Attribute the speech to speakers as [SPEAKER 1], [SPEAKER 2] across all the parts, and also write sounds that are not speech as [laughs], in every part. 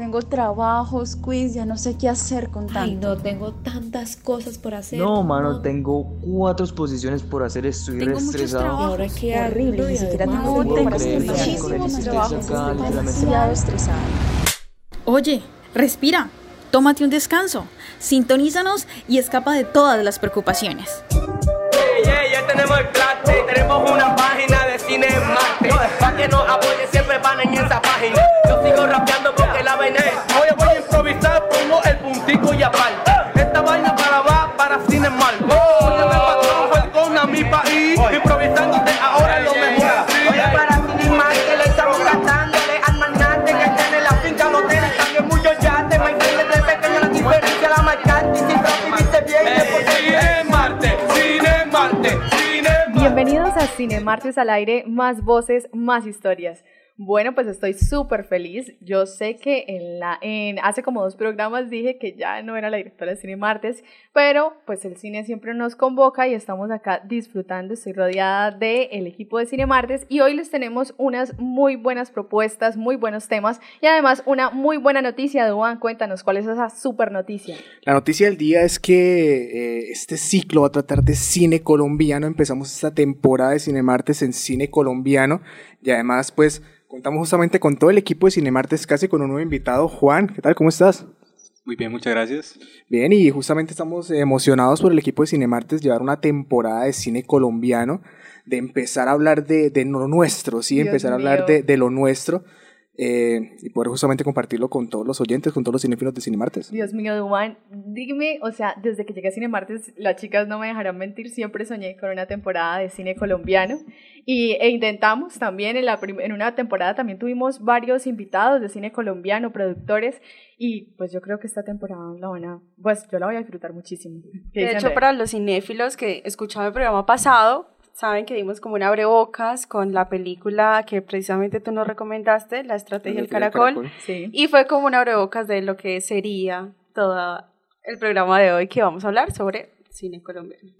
[SPEAKER 1] Tengo trabajos, quiz, ya no sé qué hacer con tanto.
[SPEAKER 2] Ay, no, tengo tantas cosas por hacer.
[SPEAKER 3] No, mano, tengo cuatro exposiciones por hacer, estoy
[SPEAKER 1] Tengo muchos
[SPEAKER 3] estresado.
[SPEAKER 2] ahora qué
[SPEAKER 1] horrible, ni siquiera tengo tiempo
[SPEAKER 3] no
[SPEAKER 1] para
[SPEAKER 3] el
[SPEAKER 1] Muchísimos trabajos, estoy demasiado estresada.
[SPEAKER 4] Oye, respira, tómate un descanso, sintonízanos y escapa de todas las preocupaciones.
[SPEAKER 5] Ey, ey, ya tenemos el plate, tenemos una página de cine en Marte. Pa' que nos apoyen, siempre van en esa página. Sigo rapeando porque la es. Hoy voy a improvisar, pongo el puntico y aparte. Esta vaina para va para cine mal. Oye, me patrón, welcome a mi país. Improvisando de ahora es lo mejor. Oye, para cine mal que le estamos gastándole al magnate que tiene la finca, no tiene también muchos yates. Me entiendes de pequeño la diferencia, la marcante. Y si tú viviste bien, cine en Marte, cine Marte, cine Marte.
[SPEAKER 6] Bienvenidos a Cine Martes al aire, más voces, más historias. Bueno, pues estoy súper feliz. Yo sé que en la, en, hace como dos programas dije que ya no era la directora de Cine Martes, pero pues el cine siempre nos convoca y estamos acá disfrutando. Estoy rodeada del equipo de Cine Martes y hoy les tenemos unas muy buenas propuestas, muy buenos temas y además una muy buena noticia. Duan, cuéntanos cuál es esa súper noticia.
[SPEAKER 7] La noticia del día es que eh, este ciclo va a tratar de cine colombiano. Empezamos esta temporada de Cinemartes en cine colombiano y además pues contamos justamente con todo el equipo de Cinemartes, casi con un nuevo invitado. Juan, ¿qué tal? ¿Cómo estás?
[SPEAKER 8] Muy bien, muchas gracias.
[SPEAKER 7] Bien, y justamente estamos emocionados por el equipo de Cinemartes llevar una temporada de cine colombiano, de empezar a hablar de, de lo nuestro, sí,
[SPEAKER 6] Dios
[SPEAKER 7] empezar a hablar de, de lo nuestro eh, y poder justamente compartirlo con todos los oyentes, con todos los cinéfilos de Cinemartes.
[SPEAKER 6] Dios mío, Duan, dime, o sea, desde que llegué a Cine Martes, las chicas no me dejarán mentir, siempre soñé con una temporada de cine colombiano y, e intentamos también, en, la en una temporada también tuvimos varios invitados de cine colombiano, productores, y pues yo creo que esta temporada la van a, pues yo la voy a disfrutar muchísimo. ¿Qué
[SPEAKER 9] De hecho, para los cinéfilos que escuchaban el programa pasado, saben que dimos como un abrebocas con la película que precisamente tú nos recomendaste, La Estrategia del Caracol,
[SPEAKER 6] Sí.
[SPEAKER 9] y fue como un abrebocas de lo que sería todo el programa de hoy que vamos a hablar sobre cine colombiano.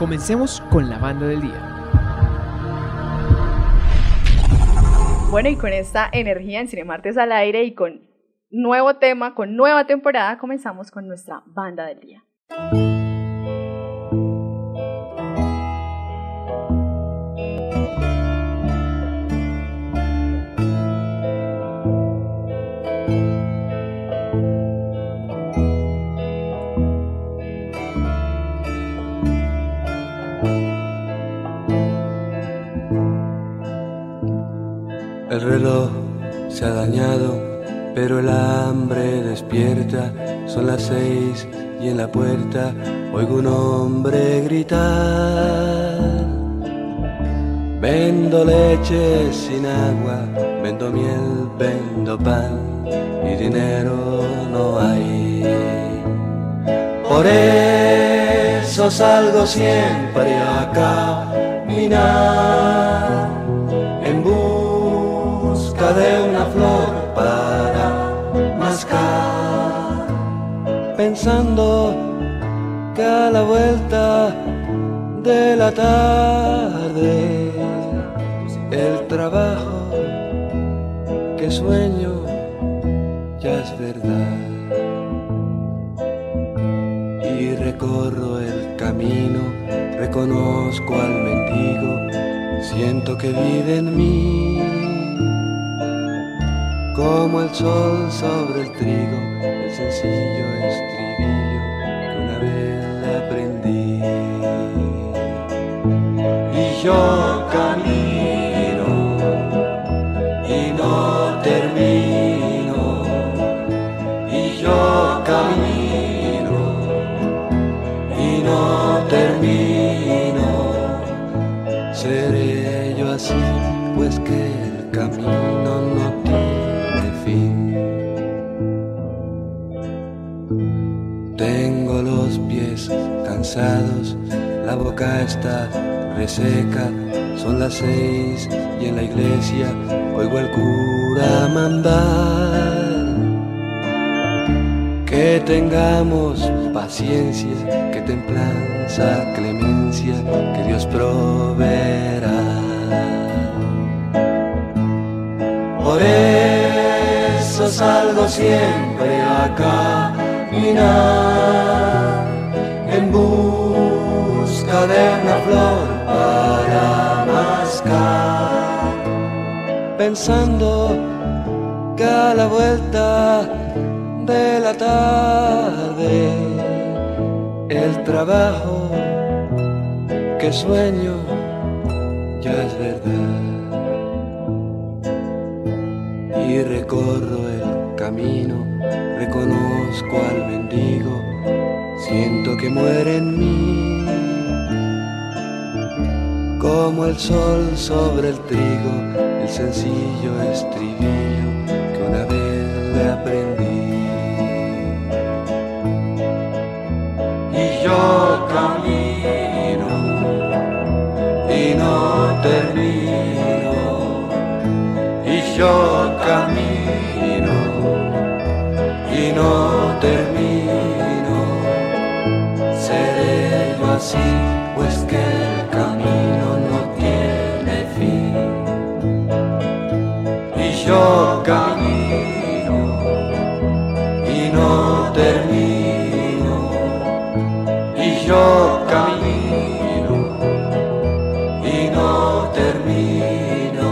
[SPEAKER 10] Comencemos con la banda del día.
[SPEAKER 6] Bueno, y con esta energía en Cine Martes al aire y con nuevo tema, con nueva temporada, comenzamos con nuestra banda del día.
[SPEAKER 11] El reloj se ha dañado, pero el hambre despierta. Son las seis y en la puerta oigo un hombre gritar. Vendo leche sin agua, vendo miel, vendo pan y dinero no hay. Por eso salgo siempre a caminar pensando que a la vuelta de la tarde el trabajo que sueño ya es verdad. Y recorro el camino, reconozco al mendigo, siento que vive en mí. Como el sol sobre el trigo, el sencillo estribillo yo camino y no termino. Y yo camino y no termino. Seré yo así, pues que el camino no tiene fin. Tengo los pies cansados, la boca está me seca. Son las seis y en la iglesia oigo al cura mandar. Que tengamos paciencia, que templanza, clemencia, que Dios proveerá. Por eso salgo siempre a caminar en busca de una flor para mascar, pensando que a la vuelta de la tarde el trabajo que sueño ya es verdad. Y recorro el camino, reconozco al mendigo, siento que muere en mí, como el sol sobre el trigo, el sencillo estribillo que una vez le aprendí. Y yo camino y no termino, y yo camino y no termino. Seré yo así, yo camino y no termino.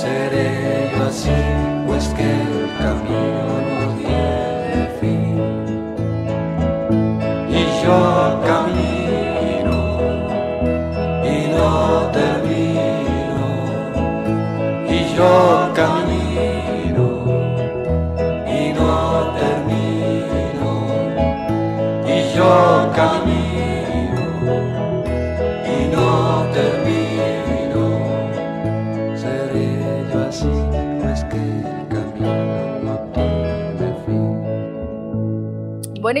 [SPEAKER 11] Seré yo así, pues que el camino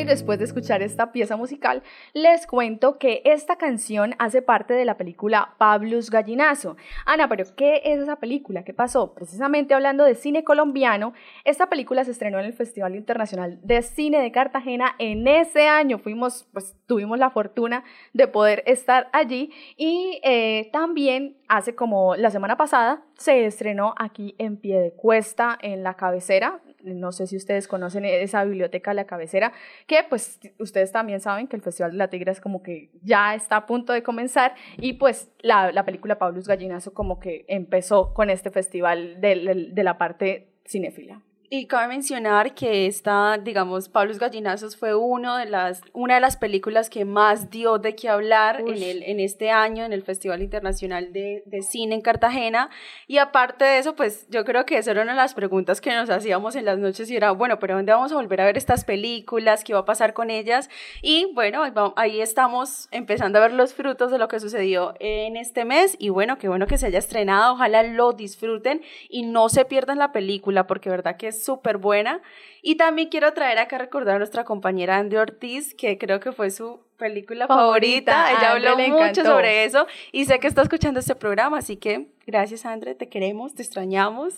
[SPEAKER 6] después de escuchar esta pieza musical, les cuento que esta canción hace parte de la película Pablus Gallinazo. Ana, pero ¿qué es esa película? ¿Qué pasó? Precisamente hablando de cine colombiano, esta película se estrenó en el Festival Internacional de Cine de Cartagena en ese año. Fuimos, pues tuvimos la fortuna de poder estar allí y eh, también hace como la semana pasada se estrenó aquí en Piedecuesta, en la cabecera, no sé si ustedes conocen esa biblioteca La Cabecera, que pues ustedes también saben que el Festival de la Tigra es como que ya está a punto de comenzar y pues la, la película Paulus Gallinazo como que empezó con este festival de, de la parte cinéfila.
[SPEAKER 9] Y cabe mencionar que esta, digamos, Pablos Gallinazos fue uno de las, una de las películas que más dio de qué hablar en, el, en este año en el Festival Internacional de, de, Cine en Cartagena. Y aparte de eso, pues yo creo que esa era una de las preguntas que nos hacíamos en las noches y era, bueno, pero ¿dónde vamos a volver a ver estas películas? ¿Qué va a pasar con ellas? Y bueno, ahí estamos empezando a ver los frutos de lo que sucedió en este mes. Y bueno, qué bueno que se haya estrenado. Ojalá lo disfruten y no se pierdan la película porque verdad que es súper buena. Y también quiero traer acá a recordar a nuestra compañera Andrea Ortiz, que creo que fue su película favorita. favorita. Ella habló mucho sobre eso y sé que está escuchando este programa, así que gracias Andrea, te queremos, te extrañamos.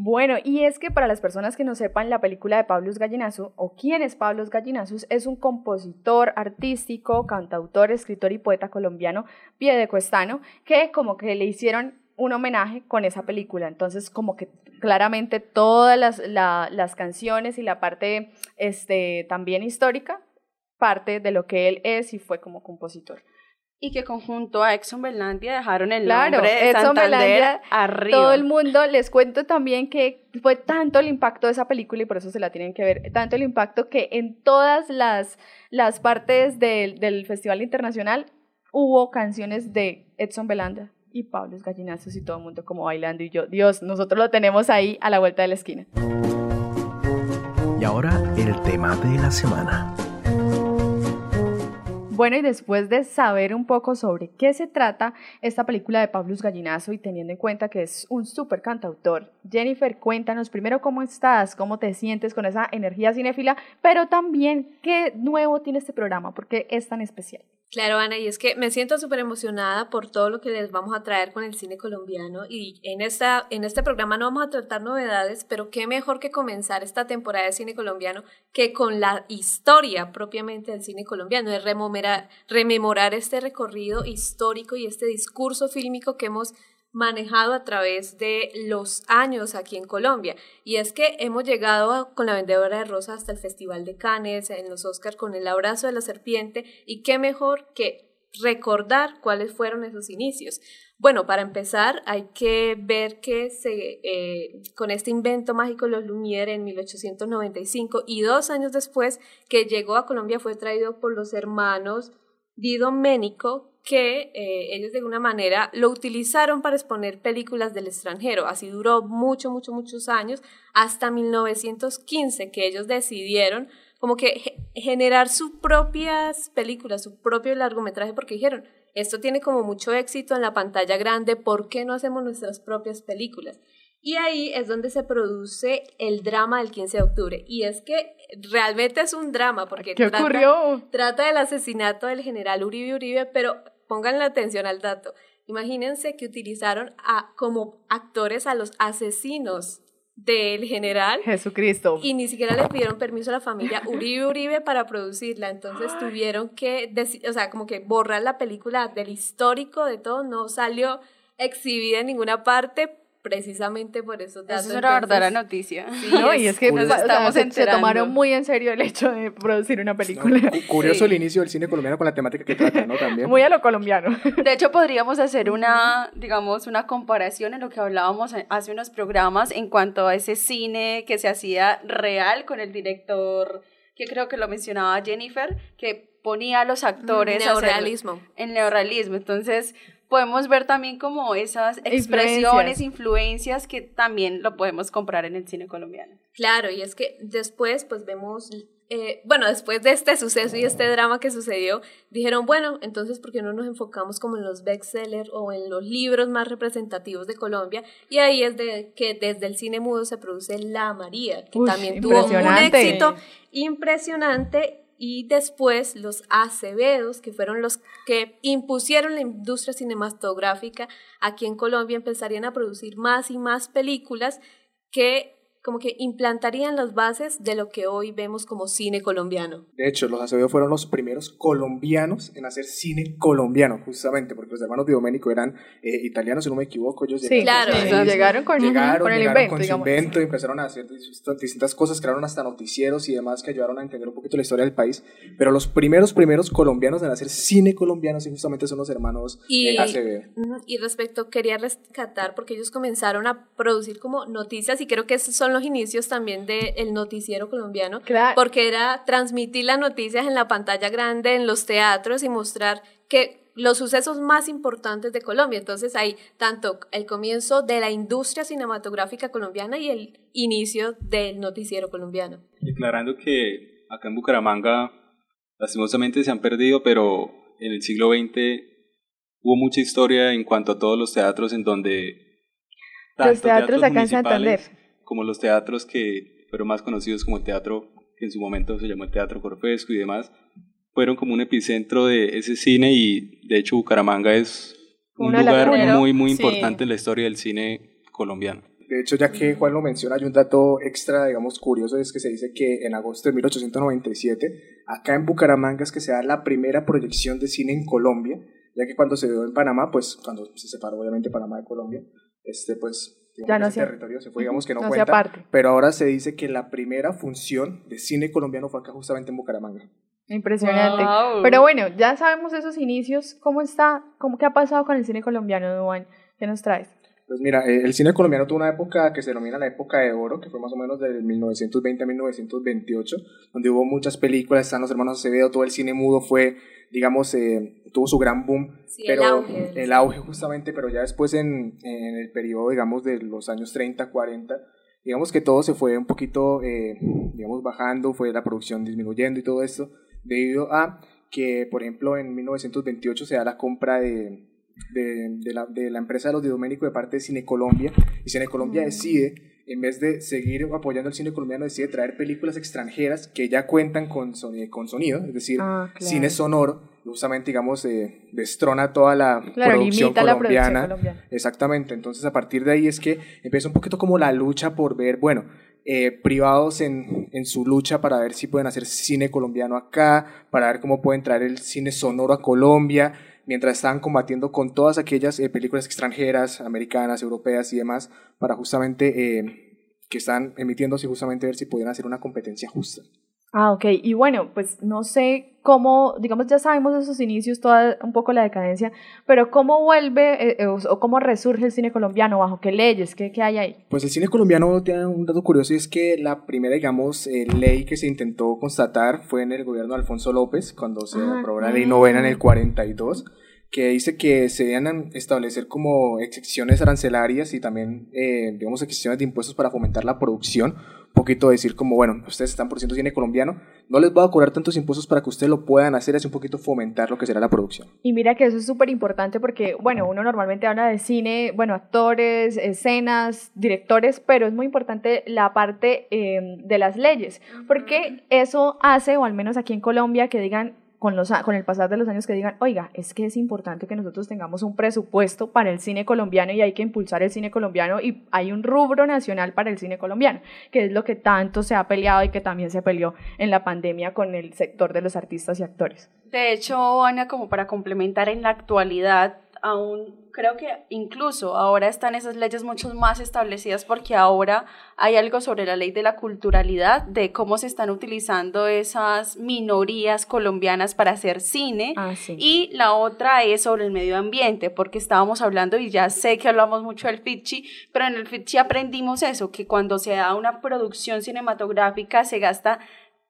[SPEAKER 6] Bueno, y es que para las personas que no sepan, la película de Pablos Gallinazos, o quién es Pablos Gallinazos, es un compositor artístico, cantautor, escritor y poeta colombiano, piedecuestano, que como que le hicieron un homenaje con esa película. Entonces, como que claramente todas las, la, las canciones y la parte este, también histórica, parte de lo que él es y fue como compositor.
[SPEAKER 9] Y que conjunto a Exxon Belandia dejaron el
[SPEAKER 6] claro,
[SPEAKER 9] nombre de
[SPEAKER 6] Exxon
[SPEAKER 9] Santander
[SPEAKER 6] Belandia,
[SPEAKER 9] arriba.
[SPEAKER 6] Todo el mundo, les cuento también que fue tanto el impacto de esa película y por eso se la tienen que ver, tanto el impacto que en todas las, las partes del, del Festival Internacional hubo canciones de Edson Belanda y Pablo Gallinazos y todo el mundo como bailando y yo, Dios, nosotros lo tenemos ahí a la vuelta de la esquina.
[SPEAKER 10] Y ahora el tema de la semana.
[SPEAKER 6] Bueno, y después de saber un poco sobre qué se trata esta película de Pablo Gallinazo y teniendo en cuenta que es un súper cantautor, Jennifer, cuéntanos primero cómo estás, cómo te sientes con esa energía cinéfila, pero también qué nuevo tiene este programa, por qué es tan especial.
[SPEAKER 2] Claro, Ana, y es que me siento súper emocionada por todo lo que les vamos a traer con el cine colombiano y en, esta, en este programa no vamos a tratar novedades, pero qué mejor que comenzar esta temporada de cine colombiano que con la historia propiamente del cine colombiano, de rememorar, rememorar este recorrido histórico y este discurso fílmico que hemos manejado a través de los años aquí en Colombia. Y es que hemos llegado con la vendedora de rosas hasta el Festival de Cannes, en los Oscars con el abrazo de la serpiente, y qué mejor que recordar cuáles fueron esos inicios. Bueno, para empezar hay que ver que se, eh, con este invento mágico los Lumière en 1895 y dos años después que llegó a Colombia fue traído por los hermanos Di Domenico que eh, ellos de alguna manera lo utilizaron para exponer películas del extranjero. Así duró mucho, mucho, muchos años, hasta 1915, que ellos decidieron como que generar sus propias películas, su propio largometraje, porque dijeron, esto tiene como mucho éxito en la pantalla grande, ¿por qué no hacemos nuestras propias películas? Y ahí es donde se produce el drama del 15 de octubre. Y es que realmente es un drama, porque
[SPEAKER 6] ¿Qué
[SPEAKER 2] trata,
[SPEAKER 6] ocurrió?
[SPEAKER 2] trata del asesinato del general Uribe Uribe, pero pongan la atención al dato. Imagínense que utilizaron a, como actores a los asesinos del general.
[SPEAKER 6] Jesucristo.
[SPEAKER 2] Y ni siquiera le pidieron permiso a la familia Uribe Uribe para producirla. Entonces tuvieron que, o sea, como que borrar la película del histórico de todo. No salió exhibida en ninguna parte precisamente por datos.
[SPEAKER 9] Eso es una verdadera noticia.
[SPEAKER 2] Sí,
[SPEAKER 6] no, y es que
[SPEAKER 9] nos
[SPEAKER 6] o sea,
[SPEAKER 9] estamos
[SPEAKER 6] se, tomaron muy en serio el hecho de producir una película.
[SPEAKER 7] Cu- Curioso el inicio del cine colombiano con la temática que trata, ¿no? También.
[SPEAKER 6] Muy a lo colombiano.
[SPEAKER 9] De hecho, podríamos hacer una, digamos, una comparación en lo que hablábamos hace unos programas en cuanto a ese cine que se hacía real con el director, que creo que lo mencionaba Jennifer, que ponía a los actores a hacer-
[SPEAKER 2] Neorrealismo.
[SPEAKER 9] en neorrealismo. Entonces, podemos ver también como esas expresiones, influencias que también lo podemos comprar en el cine colombiano.
[SPEAKER 2] Claro, y es que después, pues vemos, eh, bueno, después de este suceso y este drama que sucedió, dijeron, bueno, entonces, ¿por qué no nos enfocamos como en los bestsellers o en los libros más representativos de Colombia? Y ahí es de que desde el cine mudo se produce La María, que
[SPEAKER 6] Uy,
[SPEAKER 2] también tuvo un éxito impresionante. Y después los Acevedos, que fueron los que impusieron la industria cinematográfica aquí en Colombia, empezarían a producir más y más películas que como que implantarían las bases de lo que hoy vemos como cine colombiano.
[SPEAKER 7] De hecho, los Acevedo fueron los primeros colombianos en hacer cine colombiano, justamente, porque los hermanos de Domenico eran eh, italianos, si no me equivoco. Ellos
[SPEAKER 6] Sí,
[SPEAKER 7] llegaron,
[SPEAKER 2] claro,
[SPEAKER 7] país,
[SPEAKER 6] llegaron con,
[SPEAKER 7] llegaron,
[SPEAKER 6] con el
[SPEAKER 7] llegaron
[SPEAKER 6] invento,
[SPEAKER 7] con su invento y empezaron a hacer distintas, cosas, crearon hasta noticieros y demás que ayudaron a entender un poquito la historia del país. Pero los primeros, primeros colombianos en hacer cine colombiano, sí, justamente son los hermanos
[SPEAKER 2] Y,
[SPEAKER 7] eh, Acevedo.
[SPEAKER 2] Y respecto, quería rescatar, porque ellos comenzaron a producir como noticias, y creo que esos son los inicios también del noticiero colombiano,
[SPEAKER 6] Claro.
[SPEAKER 2] porque era transmitir las noticias en la pantalla grande, en los teatros, y mostrar que los sucesos más importantes de Colombia. Entonces ahí tanto el comienzo de la industria cinematográfica colombiana y el inicio del noticiero colombiano.
[SPEAKER 8] Declarando que acá en Bucaramanga lastimosamente se han perdido, pero en el siglo XX hubo mucha historia en cuanto a todos los teatros en donde
[SPEAKER 6] Los teatros acá en Santander.
[SPEAKER 8] Como los teatros que fueron más conocidos como el teatro que en su momento se llamó el Teatro Corfesco y demás, fueron como un epicentro de ese cine y de hecho Bucaramanga es un lugar muy muy
[SPEAKER 6] Sí.
[SPEAKER 8] importante en la historia del cine colombiano.
[SPEAKER 7] De hecho, ya que Juan lo menciona, hay un dato extra, digamos, curioso, es que se dice que en agosto de 1897, acá en Bucaramanga es que se da la primera proyección de cine en Colombia, ya que cuando se dio en Panamá, pues cuando se separó obviamente Panamá de Colombia, este pues
[SPEAKER 6] Ya no
[SPEAKER 7] ese
[SPEAKER 6] hacía-
[SPEAKER 7] territorio se fue, digamos que no,
[SPEAKER 6] no hacía
[SPEAKER 7] cuenta,
[SPEAKER 6] parte.
[SPEAKER 7] pero ahora se dice que la primera función de cine colombiano fue acá justamente en Bucaramanga.
[SPEAKER 6] Impresionante.
[SPEAKER 9] Wow.
[SPEAKER 6] Pero bueno, ya sabemos esos inicios. ¿Cómo está? ¿Cómo, ¿Qué ha pasado con el cine colombiano, Duan? ¿Qué nos traes?
[SPEAKER 7] Pues mira, eh, el cine colombiano tuvo una época que se denomina la época de oro, que fue más o menos del 1920 a 1928, donde hubo muchas películas, están los hermanos Acevedo, todo el cine mudo fue, digamos, eh, tuvo su gran boom,
[SPEAKER 2] Sí, el
[SPEAKER 7] pero
[SPEAKER 2] auge. del
[SPEAKER 7] el auge justamente, pero ya después en, en el periodo, digamos, de los años 30, 40, digamos que todo se fue un poquito, eh, digamos, bajando, fue la producción disminuyendo y todo esto, debido a que, por ejemplo, en 1928 se da la compra de, de, de la, de la empresa de los de de parte de Cine Colombia, y Cine Colombia decide, en vez de seguir apoyando el cine colombiano, decide traer películas extranjeras que ya cuentan con, soni- con sonido, es decir,
[SPEAKER 6] Ah, claro.
[SPEAKER 7] cine sonoro, justamente, digamos, eh, destrona toda la
[SPEAKER 6] Claro,
[SPEAKER 7] producción
[SPEAKER 6] limita la producción
[SPEAKER 7] colombiana.
[SPEAKER 6] colombiana.
[SPEAKER 7] Exactamente, entonces a partir de ahí es que empieza un poquito como la lucha por ver, bueno, eh, privados en, en su lucha para ver si pueden hacer cine colombiano acá, para ver cómo pueden traer el cine sonoro a Colombia, mientras estaban combatiendo con todas aquellas eh, películas extranjeras, americanas, europeas y demás, para justamente eh, que están emitiéndose justamente ver si podían hacer una competencia justa.
[SPEAKER 6] Ah, ok. Y bueno, pues no sé cómo, digamos, ya sabemos esos inicios, toda un poco la decadencia, pero ¿cómo vuelve eh, eh, o cómo resurge el cine colombiano? ¿Bajo qué leyes? ¿Qué, qué hay ahí?
[SPEAKER 7] Pues el cine colombiano tiene un dato curioso y es que la primera, digamos, eh, ley que se intentó constatar fue en el gobierno de Alfonso López, cuando se
[SPEAKER 6] Ah,
[SPEAKER 7] aprobó la ley novena en el 42 que dice que se deben establecer como excepciones arancelarias y también, eh, digamos, excepciones de impuestos para fomentar la producción. Un poquito decir como, bueno, ustedes están produciendo cine colombiano, no les voy a cobrar tantos impuestos para que ustedes lo puedan hacer, es un poquito fomentar lo que será la producción.
[SPEAKER 6] Y mira que eso es súper importante porque, bueno, uno normalmente habla de cine, bueno, actores, escenas, directores, pero es muy importante la parte eh, de las leyes, porque eso hace, o al menos aquí en Colombia, que digan, con, los, con el pasar de los años que digan, oiga, es que es importante que nosotros tengamos un presupuesto para el cine colombiano y hay que impulsar el cine colombiano y hay un rubro nacional para el cine colombiano, que es lo que tanto se ha peleado y que también se peleó en la pandemia con el sector de los artistas y actores.
[SPEAKER 9] De hecho, Ana, como para complementar en la actualidad, aún creo que incluso ahora están esas leyes mucho más establecidas porque ahora hay algo sobre la ley de la culturalidad, de cómo se están utilizando esas minorías colombianas para hacer cine.
[SPEAKER 6] Ah, sí.
[SPEAKER 9] Y la otra es sobre el medio ambiente, porque estábamos hablando, y ya sé que hablamos mucho del FITCHI, pero en el FITCHI aprendimos eso, que cuando se da una producción cinematográfica se gasta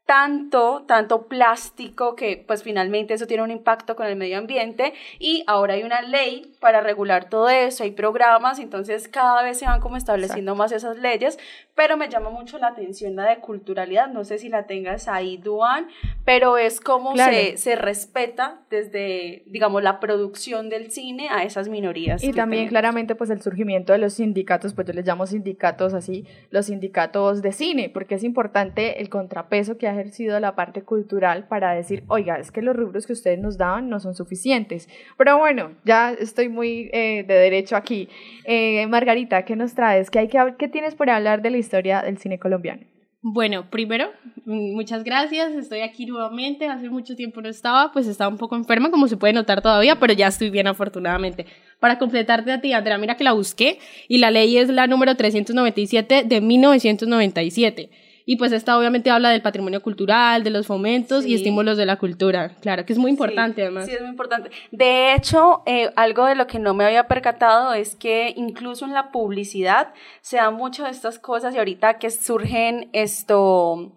[SPEAKER 9] tanto, tanto plástico que pues finalmente eso tiene un impacto con el medio ambiente y ahora hay una ley para regular todo eso, hay programas, entonces cada vez se van como estableciendo más esas leyes, pero me llama mucho la atención la de culturalidad, no sé si la tengas ahí, Duan, pero es como
[SPEAKER 6] Claro.
[SPEAKER 9] se, se respeta desde, digamos, la producción del cine a esas minorías.
[SPEAKER 6] Y también
[SPEAKER 9] tenemos.
[SPEAKER 6] claramente pues el surgimiento de los sindicatos, pues yo les llamo sindicatos así, los sindicatos de cine, porque es importante el contrapeso que ha ejercido la parte cultural para decir, oiga, es que los rubros que ustedes nos daban no son suficientes. Pero bueno, ya estoy muy eh, de derecho aquí. Eh, Margarita, ¿qué nos traes? ¿Qué, hay que, ¿Qué tienes por hablar de la historia del cine colombiano?
[SPEAKER 12] Bueno, primero, mm, muchas gracias. Estoy aquí nuevamente. Hace mucho tiempo no estaba, pues estaba un poco enferma, como se puede notar todavía, pero ya estoy bien afortunadamente. Para completarte a ti, Andrea, mira que la busqué y la ley es la número 397 de 1997. Y pues esta obviamente habla del patrimonio cultural, de los fomentos y estímulos de la cultura. Claro, que es muy importante además.
[SPEAKER 9] Sí, es muy importante. De hecho, eh, algo de lo que no me había percatado es que incluso en la publicidad se dan mucho de estas cosas y ahorita que surgen esto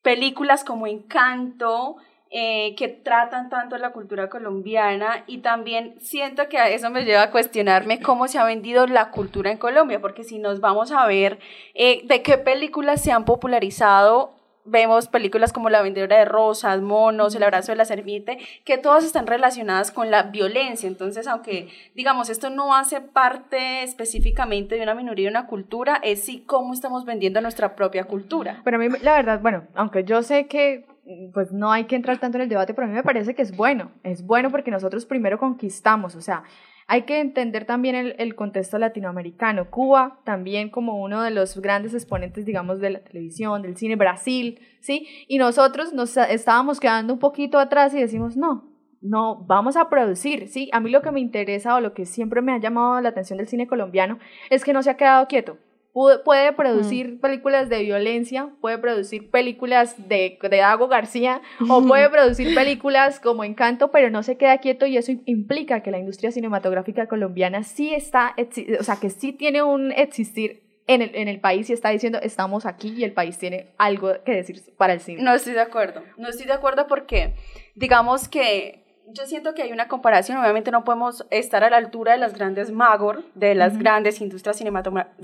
[SPEAKER 9] películas como Encanto, eh, que tratan tanto la cultura colombiana y también siento que eso me lleva a cuestionarme cómo se ha vendido la cultura en Colombia, porque si nos vamos a ver eh, de qué películas se han popularizado, vemos películas como La vendedora de rosas, Monos, El abrazo de la serpiente, que todas están relacionadas con la violencia. Entonces, aunque digamos esto no hace parte específicamente de una minoría de una cultura, es sí cómo estamos vendiendo nuestra propia cultura.
[SPEAKER 6] Pero a mí, la verdad, bueno, aunque yo sé que pues no hay que entrar tanto en el debate, pero a mí me parece que es bueno. Es bueno porque nosotros primero conquistamos, o sea, hay que entender también el, el contexto latinoamericano. Cuba también como uno de los grandes exponentes, digamos, de la televisión, del cine, Brasil, ¿sí? Y nosotros nos estábamos quedando un poquito atrás y decimos, no, no, vamos a producir, ¿sí? A mí lo que me interesa o lo que siempre me ha llamado la atención del cine colombiano es que no se ha quedado quieto. Puede, producir películas de violencia, puede producir películas de, de Dago García o [laughs] puede producir películas como Encanto, pero no se queda quieto y eso implica que la industria cinematográfica colombiana sí está, o sea, que sí tiene un existir en el, en el país y está diciendo estamos aquí y el país tiene algo que decir para el cine.
[SPEAKER 9] No estoy de acuerdo. No estoy de acuerdo porque, digamos que yo siento que hay una comparación. Obviamente no podemos estar a la altura de las grandes Magor, de las grandes industrias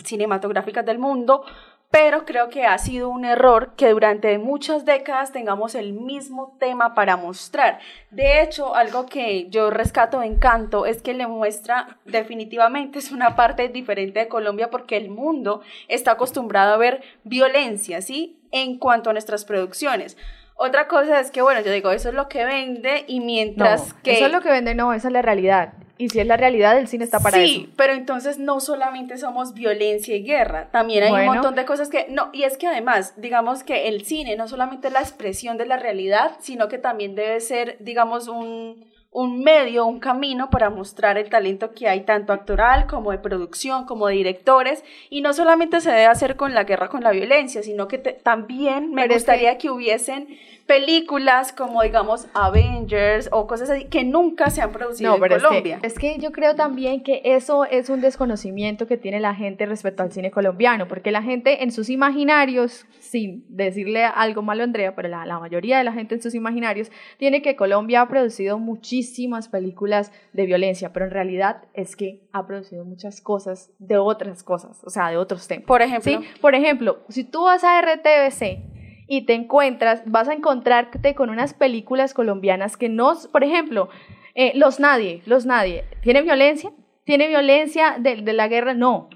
[SPEAKER 9] cinematográficas del mundo, pero creo que ha sido un error que durante muchas décadas tengamos el mismo tema para mostrar. De hecho, algo que yo rescato de Encanto es que le muestra definitivamente es una parte diferente de Colombia porque el mundo está acostumbrado a ver violencia, ¿sí? En cuanto a nuestras producciones. Otra cosa es que, bueno, yo digo, eso es lo que vende y mientras
[SPEAKER 6] No,
[SPEAKER 9] que...
[SPEAKER 6] Eso es lo que vende, no, esa es la realidad. Y si es la realidad, el cine está para
[SPEAKER 9] sí,
[SPEAKER 6] eso.
[SPEAKER 9] pero entonces no solamente somos violencia y guerra, también hay
[SPEAKER 6] Bueno.
[SPEAKER 9] un montón de cosas que no, y es que además, digamos que el cine no solamente es la expresión de la realidad, sino que también debe ser, digamos, un, un medio, un camino para mostrar el talento que hay tanto actoral como de producción, como de directores, y no solamente se debe hacer con la guerra, con la violencia, sino que también me gustaría que hubiesen películas como digamos Avengers o cosas así que nunca se han producido en Colombia.
[SPEAKER 6] Es que, es que yo creo también que eso es un desconocimiento que tiene la gente respecto al cine colombiano, porque la gente en sus imaginarios, sin decirle algo malo a Andrea, pero la, la mayoría de la gente en sus imaginarios tiene que Colombia ha producido muchísimas películas de violencia, pero en realidad es que ha producido muchas cosas de otras cosas, o sea, de otros temas.
[SPEAKER 9] Por ejemplo,
[SPEAKER 6] ¿Sí? Por ejemplo, si tú vas a RTBC y te encuentras, vas a encontrarte con unas películas colombianas que no, por ejemplo, eh, Los Nadie, Los Nadie, ¿tiene violencia? ¿Tiene violencia de, de la guerra? No,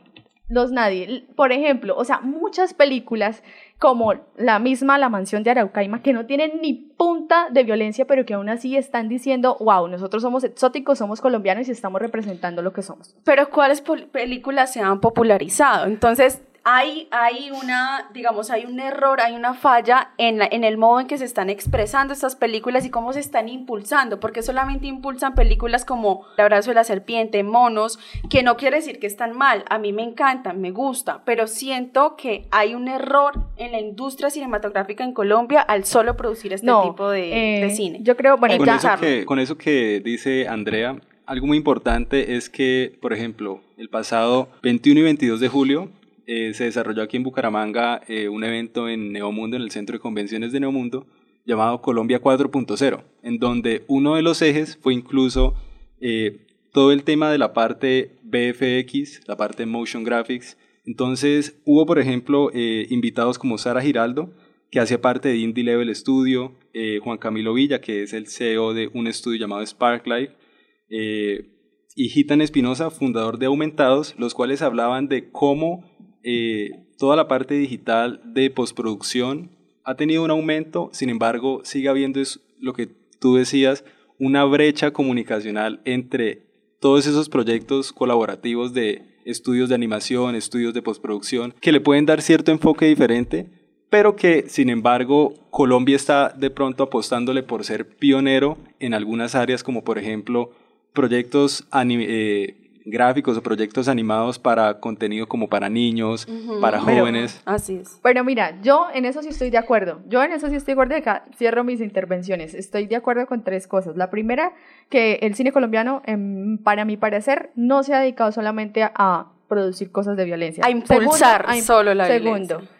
[SPEAKER 6] Los Nadie. Por ejemplo, o sea, muchas películas como la misma La Mansión de Araucaima, que no tienen ni punta de violencia, pero que aún así están diciendo, wow, nosotros somos exóticos, somos colombianos y estamos representando lo que somos.
[SPEAKER 9] Pero ¿cuáles películas se han popularizado? Entonces, hay, hay una, digamos, hay un error, hay una falla en, la, en el modo en que se están expresando estas películas y cómo se están impulsando, porque solamente impulsan películas como El abrazo de la serpiente, Monos, que no quiere decir que están mal, a mí me encantan, me gusta, pero siento que hay un error en la industria cinematográfica en Colombia al solo producir este
[SPEAKER 6] No,
[SPEAKER 9] tipo de,
[SPEAKER 6] eh,
[SPEAKER 9] de cine.
[SPEAKER 6] Yo creo, bueno,
[SPEAKER 8] con,
[SPEAKER 6] ya-
[SPEAKER 8] eso que, con eso que dice Andrea, algo muy importante es que, por ejemplo, el pasado 21 y 22 de julio eh, se desarrolló aquí en Bucaramanga eh, un evento en Neomundo, en el Centro de Convenciones de Neomundo, llamado Colombia 4.0, en donde uno de los ejes fue incluso eh, todo el tema de la parte BFX, la parte Motion Graphics. Entonces hubo, por ejemplo, invitados como Sara Giraldo, que hacía parte de Indie Level Studio, Juan Camilo Villa, que es el CEO de un estudio llamado Sparklight, eh, y Gitan Espinosa, fundador de Aumentados, los cuales hablaban de cómo eh, toda la parte digital de postproducción ha tenido un aumento, sin embargo, sigue habiendo es lo que tú decías, una brecha comunicacional entre todos esos proyectos colaborativos de estudios de animación, estudios de postproducción, que le pueden dar cierto enfoque diferente, pero que sin embargo Colombia está de pronto apostándole por ser pionero en algunas áreas como por ejemplo proyectos eh, gráficos o proyectos animados para contenido como para niños, para
[SPEAKER 6] Pero-
[SPEAKER 8] jóvenes.
[SPEAKER 9] Así es.
[SPEAKER 6] Pero mira, yo en eso sí estoy de acuerdo. Yo en eso sí estoy de acuerdo. Acá cierro mis intervenciones. Estoy de acuerdo con tres cosas. La primera, que el cine colombiano, em, para mi parecer, no se ha dedicado solamente a, producir cosas de violencia.
[SPEAKER 9] A impulsar
[SPEAKER 6] Segundo, a im-
[SPEAKER 9] solo la
[SPEAKER 6] segundo,
[SPEAKER 9] violencia.
[SPEAKER 6] Segundo,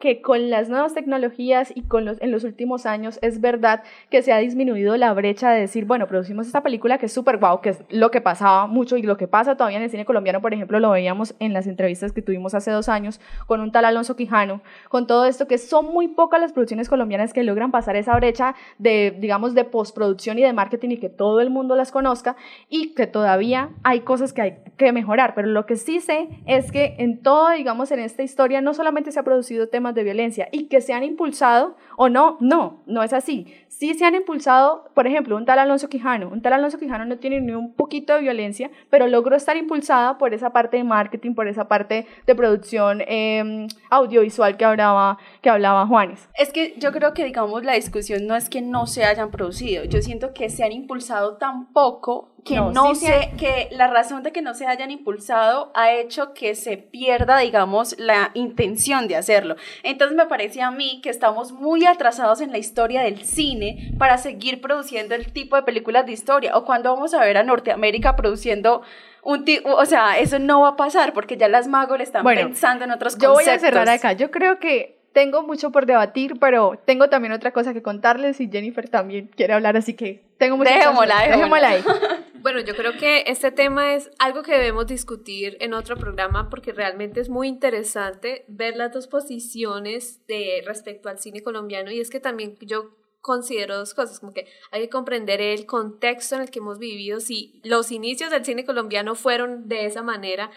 [SPEAKER 6] que con las nuevas tecnologías y con los, en los últimos años es verdad que se ha disminuido la brecha de decir, bueno, producimos esta película que es súper guau, que es lo que pasaba mucho y lo que pasa todavía en el cine colombiano, por ejemplo, lo veíamos en las entrevistas que tuvimos hace dos años con un tal Alonso Quijano, con todo esto, que son muy pocas las producciones colombianas que logran pasar esa brecha de, digamos, de postproducción y de marketing y que todo el mundo las conozca y que todavía hay cosas que hay que mejorar, pero lo que sí sé es que en todo, digamos, en esta historia no solamente se ha producido temas de violencia y que se han impulsado o no, no, no es así. Sí se han impulsado, por ejemplo, un tal Alonso Quijano. Un tal Alonso Quijano no tiene ni un poquito de violencia, pero logró estar impulsada por esa parte de marketing, por esa parte de producción eh, audiovisual que hablaba, que hablaba Juanes.
[SPEAKER 9] Es que yo creo que, digamos, la discusión no es que no se hayan producido. Yo siento que se han impulsado tan poco que no,
[SPEAKER 6] No, sí se
[SPEAKER 9] sé, que la razón de que no se hayan impulsado ha hecho que se pierda, digamos, la intención de hacerlo. Entonces me parece a mí que estamos muy atrasados en la historia del cine para seguir produciendo el tipo de películas de historia. O cuando vamos a ver a Norteamérica produciendo un tipo, o sea, eso no va a pasar porque ya las magos están
[SPEAKER 6] Bueno,
[SPEAKER 9] pensando en otros
[SPEAKER 6] Yo voy a
[SPEAKER 9] conceptos.
[SPEAKER 6] cerrar acá. Yo creo que tengo mucho por debatir, pero tengo también otra cosa que contarles y Jennifer también quiere hablar, así que tengo cosas.
[SPEAKER 9] dejémosla.
[SPEAKER 6] Dejémosla ahí. [laughs]
[SPEAKER 2] Bueno, yo creo que este tema es algo que debemos discutir en otro programa porque realmente es muy interesante ver las dos posiciones de respecto al cine colombiano y es que también yo considero dos cosas, como que hay que comprender el contexto en el que hemos vivido, si los inicios del cine colombiano fueron de esa manera,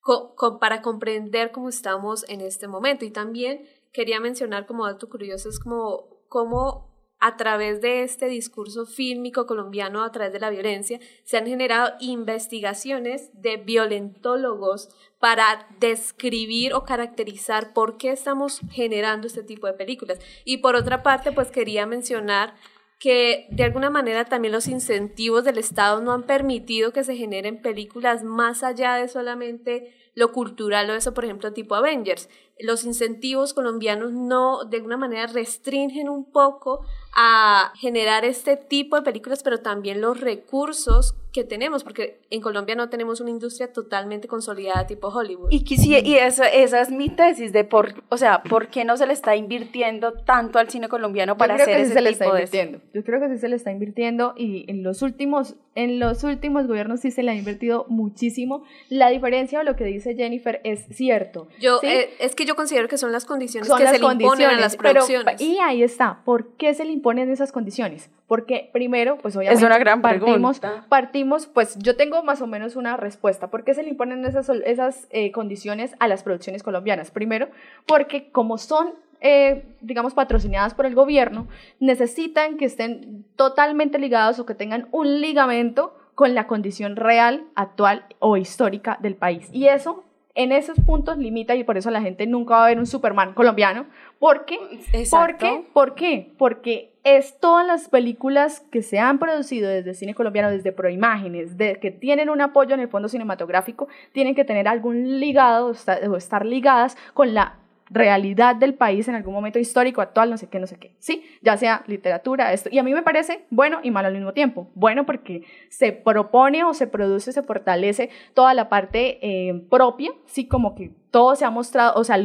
[SPEAKER 2] co- co- para comprender cómo estamos en este momento. Y también quería mencionar como dato curioso, es como cómo a través de este discurso fílmico colombiano, a través de la violencia, se han generado investigaciones de violentólogos para describir o caracterizar por qué estamos generando este tipo de películas. Y por otra parte, pues quería mencionar que de alguna manera también los incentivos del Estado no han permitido que se generen películas más allá de solamente lo cultural o eso, por ejemplo, tipo Avengers. Los incentivos colombianos no, de alguna manera, restringen un poco a generar este tipo de películas, pero también los recursos que tenemos, porque en Colombia no tenemos una industria totalmente consolidada tipo Hollywood.
[SPEAKER 9] Y, y eso, esa es mi tesis de por, o sea, ¿por qué no se le está invirtiendo tanto al cine colombiano para
[SPEAKER 6] Yo creo
[SPEAKER 9] hacer
[SPEAKER 6] que sí
[SPEAKER 9] ese
[SPEAKER 6] se le
[SPEAKER 9] tipo
[SPEAKER 6] está
[SPEAKER 9] de
[SPEAKER 6] invirtiendo. Yo creo que sí se le está invirtiendo y en los últimos en los últimos gobiernos sí se le ha invertido muchísimo. La diferencia o lo que dice Jennifer es cierto.
[SPEAKER 2] Yo
[SPEAKER 6] ¿sí?
[SPEAKER 2] eh, es que yo considero que son las condiciones
[SPEAKER 6] Son
[SPEAKER 2] que
[SPEAKER 6] las
[SPEAKER 2] se le imponen a las
[SPEAKER 6] pero-
[SPEAKER 2] producciones.
[SPEAKER 6] y ahí está. ¿Por qué se le imponen esas condiciones? Porque primero, pues obviamente
[SPEAKER 9] una gran
[SPEAKER 6] partimos,
[SPEAKER 9] pregunta.
[SPEAKER 6] partimos, pues yo tengo más o menos una respuesta. ¿Por qué se le imponen esas, esas eh, condiciones a las producciones colombianas? Primero, porque como son eh, digamos, patrocinadas por el gobierno, necesitan que estén totalmente ligados o que tengan un ligamento con la condición real, actual o histórica del país. Y eso, en esos puntos, limita y por eso la gente nunca va a ver un Superman colombiano. ¿Por qué? ¿Por qué? ¿Por qué? Porque es todas las películas que se han producido desde cine colombiano, desde Proimágenes, de, que tienen un apoyo en el fondo cinematográfico, tienen que tener algún ligado o estar, o estar ligadas con la realidad del país en algún momento histórico, actual, no sé qué, no sé qué, ¿sí? Ya sea literatura, esto. Y a mí me parece bueno y malo al mismo tiempo. Bueno porque se propone o se produce, se fortalece toda la parte eh, propia, sí, como que todo se ha mostrado, o sea,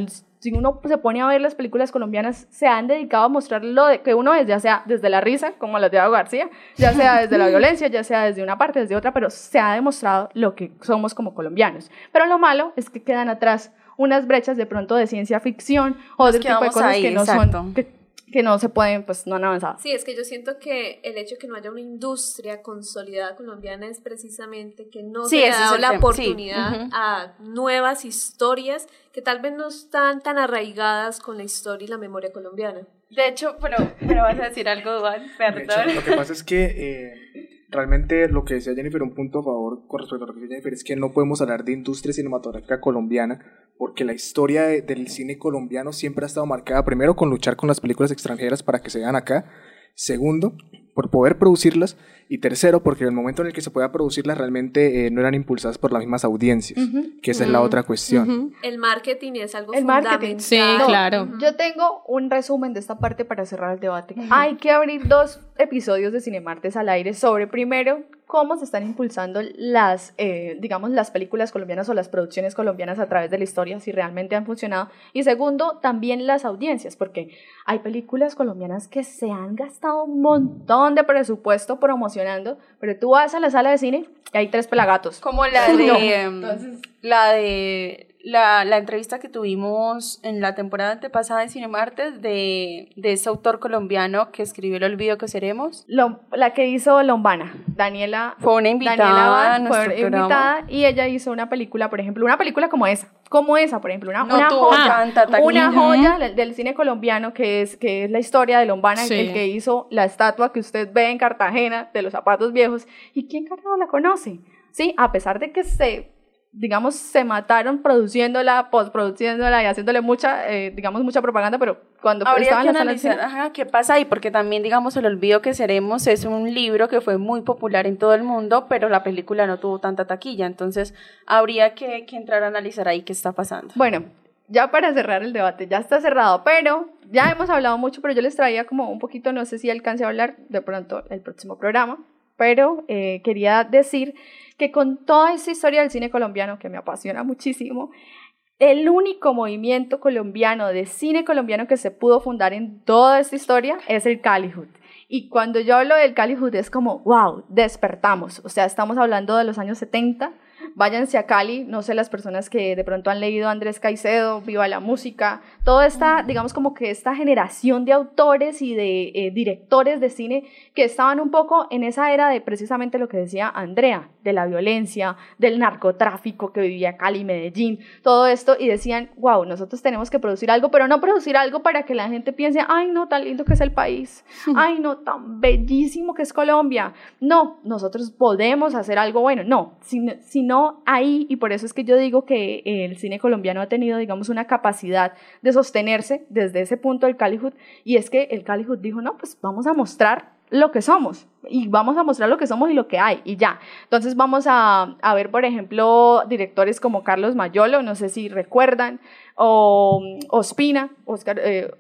[SPEAKER 6] si uno se pone a ver las películas colombianas, se han dedicado a mostrar lo de que uno es, ya sea desde la risa, como las de Diego García, ya sea desde la [laughs] violencia, ya sea desde una parte, desde otra, pero se ha demostrado lo que somos como colombianos. Pero lo malo es que quedan atrás unas brechas de pronto de ciencia ficción o de tipo de cosas
[SPEAKER 9] ahí,
[SPEAKER 6] que no
[SPEAKER 9] exacto.
[SPEAKER 6] son que, que no se pueden pues no han avanzado
[SPEAKER 2] Sí, es que yo siento que el hecho de que no haya una industria consolidada colombiana es precisamente que no
[SPEAKER 9] Sí,
[SPEAKER 2] se le ha
[SPEAKER 9] es
[SPEAKER 2] dado la
[SPEAKER 9] tema, sí,
[SPEAKER 2] oportunidad a nuevas historias que tal vez no están tan arraigadas con la historia y la memoria colombiana.
[SPEAKER 9] De hecho, pero, pero vas a decir algo, Duan,
[SPEAKER 7] De hecho,
[SPEAKER 9] perdón.
[SPEAKER 7] lo que pasa es que eh, realmente lo que decía Jennifer, un punto a favor con respecto a lo que decía Jennifer, es que no podemos hablar de industria cinematográfica colombiana porque la historia de- del cine colombiano siempre ha estado marcada primero con luchar con las películas extranjeras para que se vean acá, segundo, por poder producirlas y tercero, porque en el momento en el que se pueda producirlas realmente eh, no eran impulsadas por las mismas audiencias, que esa es la otra cuestión.
[SPEAKER 2] El marketing es algo
[SPEAKER 6] el marketing.
[SPEAKER 2] fundamental.
[SPEAKER 6] No, Yo tengo un resumen de esta parte para cerrar el debate. Hay que abrir dos episodios de Cinemartes al aire sobre, primero, cómo se están impulsando las, eh, digamos, las películas colombianas o las producciones colombianas a través de la historia, si realmente han funcionado. Y segundo, también las audiencias, porque hay películas colombianas que se han gastado un montón de presupuesto promocionando, pero tú vas a la sala de cine y hay tres pelagatos.
[SPEAKER 9] Como la [laughs]
[SPEAKER 6] No.
[SPEAKER 9] de, em, la de la, la entrevista que tuvimos en la temporada antepasada de Cinemartes de, de ese autor colombiano que escribió El olvido que seremos.
[SPEAKER 6] Lo- la que hizo Lombana, Daniela.
[SPEAKER 9] Fue una invitada
[SPEAKER 6] Daniela
[SPEAKER 9] nuestro
[SPEAKER 6] fue
[SPEAKER 9] programa.
[SPEAKER 6] invitada y ella hizo una película, por ejemplo, una película como esa, como esa, por ejemplo, una,
[SPEAKER 9] No
[SPEAKER 6] una joya, una joya del, del cine colombiano que es, que es la historia de Lombana,
[SPEAKER 12] Sí.
[SPEAKER 6] el que hizo la estatua que usted ve en Cartagena de los zapatos viejos. ¿Y quién carajo la conoce? Sí, a pesar de que se digamos, se mataron produciéndola, postproduciéndola y haciéndole mucha, eh, digamos, mucha propaganda, pero cuando
[SPEAKER 9] Habría
[SPEAKER 6] estaban
[SPEAKER 9] que
[SPEAKER 6] en
[SPEAKER 9] analizar ajá, qué pasa ahí, porque también, digamos, El olvido que seremos es un libro que fue muy popular en todo el mundo, pero la película no tuvo tanta taquilla, entonces habría que, que entrar a analizar ahí qué está pasando.
[SPEAKER 6] Bueno, ya para cerrar el debate, ya está cerrado, pero ya hemos hablado mucho, pero yo les traía como un poquito, no sé si alcance a hablar de pronto el próximo programa, pero eh, quería decir que con toda esa historia del cine colombiano, que me apasiona muchísimo, el único movimiento colombiano de cine colombiano que se pudo fundar en toda esta historia es el Calihood. Y cuando yo hablo del Calihood es como, wow, despertamos. O sea, estamos hablando de los años 70. Váyanse a Cali, no sé, las personas que de pronto han leído Andrés Caicedo, Viva la Música, toda esta, digamos como que esta generación de autores y de eh, directores de cine que estaban un poco en esa era de precisamente lo que decía Andrea, de la violencia, del narcotráfico que vivía Cali, Medellín, todo esto, y decían, wow, nosotros tenemos que producir algo, pero no producir algo para que la gente piense, ay, no, tan lindo que es el país, [laughs] ay, no, tan bellísimo que es Colombia. No, nosotros podemos hacer algo bueno, no, sino, sino ahí, y por eso es que yo digo que el cine colombiano ha tenido, digamos, una capacidad de sostenerse desde ese punto del Calihood, y es que el Calihood dijo, no, pues vamos a mostrar lo que somos y vamos a mostrar lo que somos y lo que hay y ya. Entonces vamos a, a ver, por ejemplo, directores como Carlos Mayolo, no sé si recuerdan, o Ospina, Oscar, eh,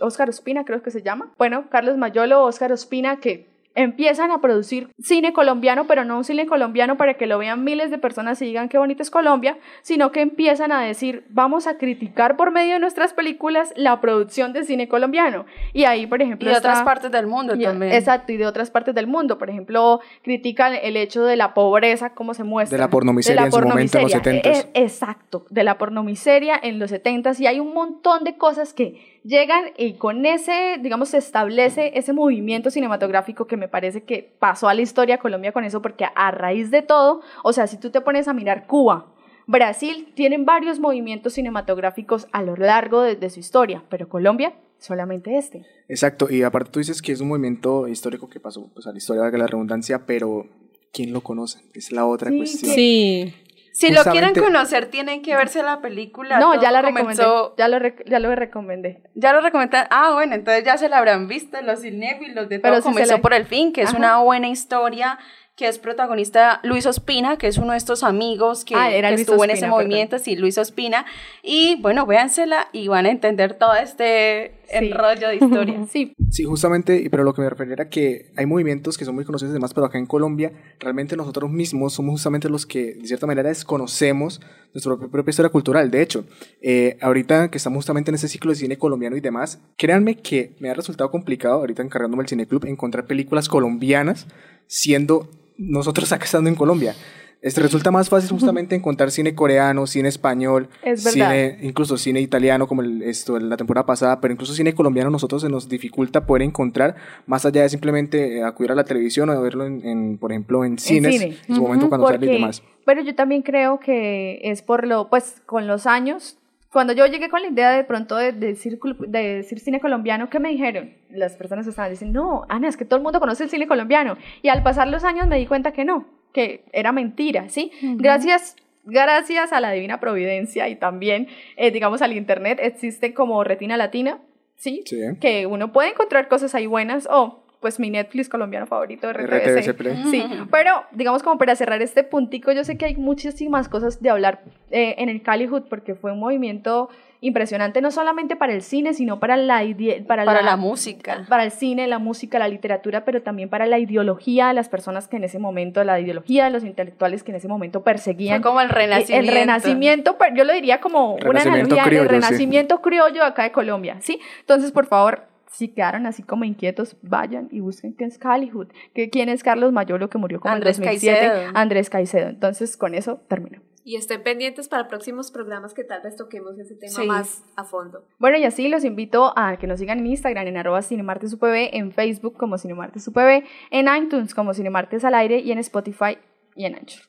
[SPEAKER 6] Oscar Ospina creo que se llama. Bueno, Carlos Mayolo, Oscar Ospina, que empiezan a producir cine colombiano, pero no un cine colombiano para que lo vean miles de personas y digan qué bonito es Colombia, sino que empiezan a decir, vamos a criticar por medio de nuestras películas la producción de cine colombiano. Y ahí, por
[SPEAKER 9] Y
[SPEAKER 6] ejemplo,
[SPEAKER 9] de otras partes del mundo
[SPEAKER 6] y-
[SPEAKER 9] también.
[SPEAKER 6] Exacto, y de otras partes del mundo. Por ejemplo, critican el hecho de la pobreza, cómo se muestra.
[SPEAKER 7] De la pornomiseria en su momento, en los
[SPEAKER 6] pornomiseria.
[SPEAKER 7] 70s.
[SPEAKER 6] Eh, exacto, de la pornomiseria en los 70s. Y hay un montón de cosas que llegan y con ese, digamos, se establece ese movimiento cinematográfico que me parece que pasó a la historia de Colombia con eso, porque a raíz de todo, o sea, si tú te pones a mirar Cuba, Brasil, tienen varios movimientos cinematográficos a lo largo de, de su historia, pero Colombia solamente este.
[SPEAKER 7] Exacto, y aparte tú dices que es un movimiento histórico que pasó pues, a la historia, valga la redundancia, pero ¿quién lo conoce? Es la otra
[SPEAKER 6] Sí,
[SPEAKER 7] cuestión.
[SPEAKER 12] Sí.
[SPEAKER 9] Si lo quieren conocer, tienen que verse la película.
[SPEAKER 6] No, ya la recomendé.
[SPEAKER 9] comenzó-
[SPEAKER 6] Ya lo, rec- ya lo recomendé.
[SPEAKER 9] Ya lo recomendan. Ah, bueno, entonces ya se la habrán visto los cinéfilos de todo
[SPEAKER 6] Pero si
[SPEAKER 9] comenzó
[SPEAKER 6] la-
[SPEAKER 9] por el fin, que es
[SPEAKER 6] Ajá.
[SPEAKER 9] una buena historia que es protagonista Luis Ospina, que es uno de estos amigos que,
[SPEAKER 6] Ah, era
[SPEAKER 9] que estuvo en ese
[SPEAKER 6] Ospina,
[SPEAKER 9] movimiento, sí, Luis Ospina. Y bueno, véansela y van a entender todo este enrollo de historia. [laughs]
[SPEAKER 6] sí.
[SPEAKER 7] Sí, justamente, pero lo que me refería era que hay movimientos que son muy conocidos y demás, pero acá en Colombia realmente nosotros mismos somos justamente los que de cierta manera desconocemos nuestra propia, propia historia cultural. De hecho, eh, ahorita que estamos justamente en ese ciclo de cine colombiano y demás, créanme que me ha resultado complicado, ahorita encargándome el cineclub, encontrar películas colombianas siendo nosotros acá estando en Colombia. Este, resulta más fácil justamente encontrar cine coreano, cine español,
[SPEAKER 6] Es
[SPEAKER 7] cine, incluso cine italiano como el, esto, la temporada pasada, pero incluso cine colombiano nosotros se nos dificulta poder encontrar más allá de simplemente eh, acudir a la televisión o verlo en, en, por ejemplo en cines
[SPEAKER 6] cine.
[SPEAKER 7] en su momento cuando sale y
[SPEAKER 6] porque-
[SPEAKER 7] demás.
[SPEAKER 6] Pero yo también creo que es por lo, pues con los años, cuando yo llegué con la idea de pronto de, de decir, de decir cine colombiano, ¿qué me dijeron? Las personas estaban diciendo, no, Ana, es que todo el mundo conoce el cine colombiano. Y al pasar los años me di cuenta que no, que era mentira, ¿sí? Gracias. Gracias a la divina providencia y también, eh, digamos, al internet, existe como Retina Latina, ¿sí?
[SPEAKER 7] Sí.
[SPEAKER 6] Que uno puede encontrar cosas ahí buenas o, pues, mi Netflix colombiano favorito, RTVC.
[SPEAKER 7] RTVC Play.
[SPEAKER 6] Sí, pero digamos como para cerrar este puntico, yo sé que hay muchísimas cosas de hablar eh, en el Calihood porque fue un movimiento impresionante no solamente para el cine, sino para la para,
[SPEAKER 9] Para la música.
[SPEAKER 6] para el cine, la música, la literatura, pero también para la ideología de las personas que en ese momento, la ideología de los intelectuales que en ese momento perseguían.
[SPEAKER 9] Fue como el renacimiento.
[SPEAKER 6] El renacimiento, yo lo diría como una
[SPEAKER 7] Renacimiento
[SPEAKER 6] analogía,
[SPEAKER 7] criollo,
[SPEAKER 6] el
[SPEAKER 7] sí.
[SPEAKER 6] renacimiento criollo acá de Colombia, ¿sí? Entonces, por favor, si quedaron así como inquietos, vayan y busquen qué es Calihood, que quién es Carlos Mayolo que murió como
[SPEAKER 9] Andrés
[SPEAKER 6] en 2007,
[SPEAKER 9] Caicedo.
[SPEAKER 6] Andrés Caicedo. Entonces, con eso termino.
[SPEAKER 2] Y estén pendientes para próximos programas que tal vez toquemos ese tema
[SPEAKER 9] Sí.
[SPEAKER 2] más a fondo.
[SPEAKER 6] Bueno, y así los invito a que nos sigan en Instagram en arroba cinemartesupv, en Facebook como cinemartesupv, en iTunes como cinemartes al aire y en Spotify y en Anchor.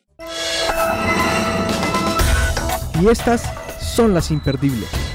[SPEAKER 10] Y estas son las imperdibles.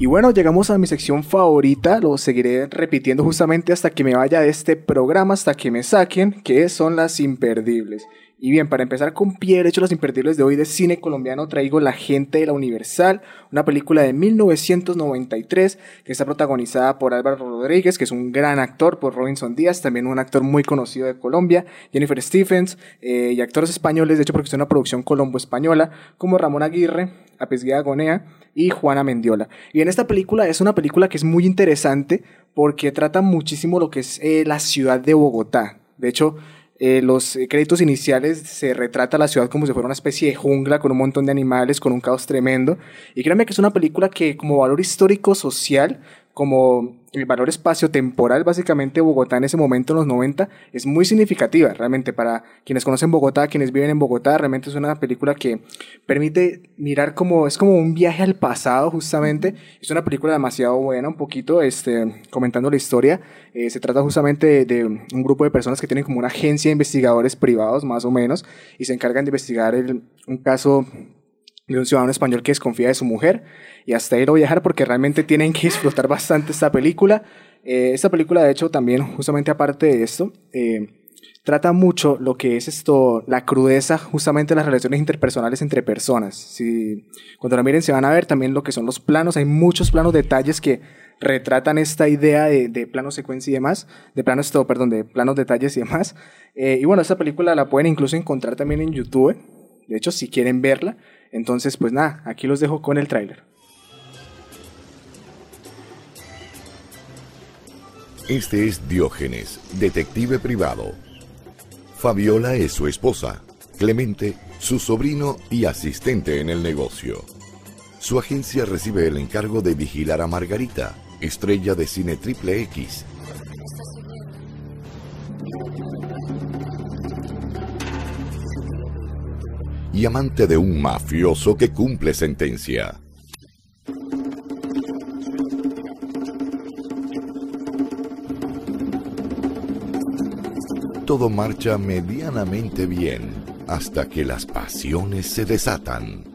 [SPEAKER 7] Y bueno, llegamos a mi sección favorita, lo seguiré repitiendo justamente hasta que me vaya de este programa, hasta que me saquen, que son las imperdibles. Y bien, para empezar con pie derecho, las imperdibles de hoy de cine colombiano, traigo La gente de la Universal, una película de 1993 que está protagonizada por Álvaro Rodríguez, que es un gran actor, por Robinson Díaz, también un actor muy conocido de Colombia, Jennifer Stephens eh, y actores españoles, de hecho porque es una producción colombo-española, como Ramón Aguirre, Apesguía Gonea y Juana Mendiola. Y en esta película es una película que es muy interesante porque trata muchísimo lo que es eh, la ciudad de Bogotá. De hecho, eh, los eh, créditos iniciales se retrata la ciudad como si fuera una especie de jungla con un montón de animales, con un caos tremendo. Y créanme que es una película que como valor histórico social, como el valor espacio-temporal básicamente Bogotá en ese momento en los 90 es muy significativa realmente. Para quienes conocen Bogotá, quienes viven en Bogotá, realmente es una película que permite mirar como es como un viaje al pasado justamente, es una película demasiado buena, un poquito este comentando la historia, eh, se trata justamente de, de un grupo de personas que tienen como una agencia de investigadores privados más o menos y se encargan de investigar el- un caso de un ciudadano español que desconfía de su mujer y hasta ahí lo voy a dejar porque realmente tienen que [laughs] disfrutar bastante esta película. Eh, esta película de hecho también justamente aparte de esto, eh, trata mucho lo que es esto, la crudeza justamente de las relaciones interpersonales entre personas. Si, cuando la miren se van a ver también lo que son los planos, hay muchos planos detalles que retratan esta idea de, de plano secuencia y demás, de planos, esto, perdón, de planos detalles y demás. Eh, y bueno, esta película la pueden incluso encontrar también en YouTube, de hecho, si quieren verla. Entonces, pues nada, aquí los dejo con el tráiler.
[SPEAKER 13] Este es Diógenes, detective privado. Fabiola es su esposa, Clemente, su sobrino y asistente en el negocio. Su agencia recibe el encargo de vigilar a Margarita, estrella de cine triple X. Y amante de un mafioso que cumple sentencia. todo marcha medianamente bien hasta que las pasiones se desatan.